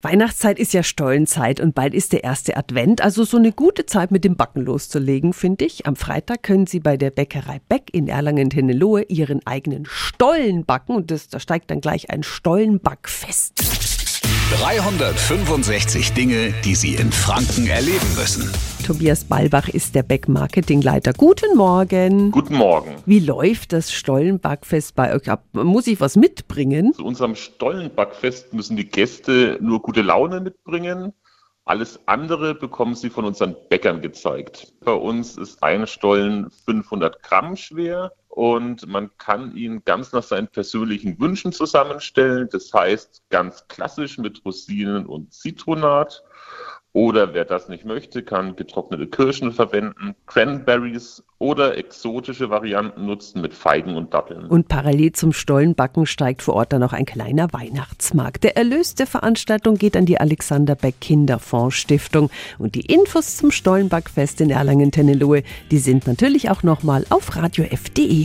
Weihnachtszeit ist ja Stollenzeit und bald ist der erste Advent, also so eine gute Zeit mit dem Backen loszulegen, finde ich. Am Freitag können Sie bei der Bäckerei Beck in Erlangen-Tennelohe Ihren eigenen Stollen backen und das, da steigt dann gleich ein Stollenbackfest. 365 Dinge, die Sie in Franken erleben müssen. Tobias Ballbach ist der Beck-Marketingleiter. Guten Morgen. Guten Morgen. Wie läuft das Stollenbackfest bei euch ab? Muss ich was mitbringen? Zu unserem Stollenbackfest müssen die Gäste nur gute Laune mitbringen. Alles andere bekommen sie von unseren Bäckern gezeigt. Bei uns ist ein Stollen 500 Gramm schwer und man kann ihn ganz nach seinen persönlichen Wünschen zusammenstellen. Das heißt ganz klassisch mit Rosinen und Zitronat oder wer das nicht möchte, kann getrocknete Kirschen verwenden, Cranberries oder exotische Varianten nutzen mit Feigen und Datteln. Und parallel zum Stollenbacken steigt vor Ort dann noch ein kleiner Weihnachtsmarkt. Der Erlös der Veranstaltung geht an die Alexander Beck Kinderfonds Stiftung. Und die Infos zum Stollenbackfest in Erlangen-Tennelohe, die sind natürlich auch nochmal auf radiof.de.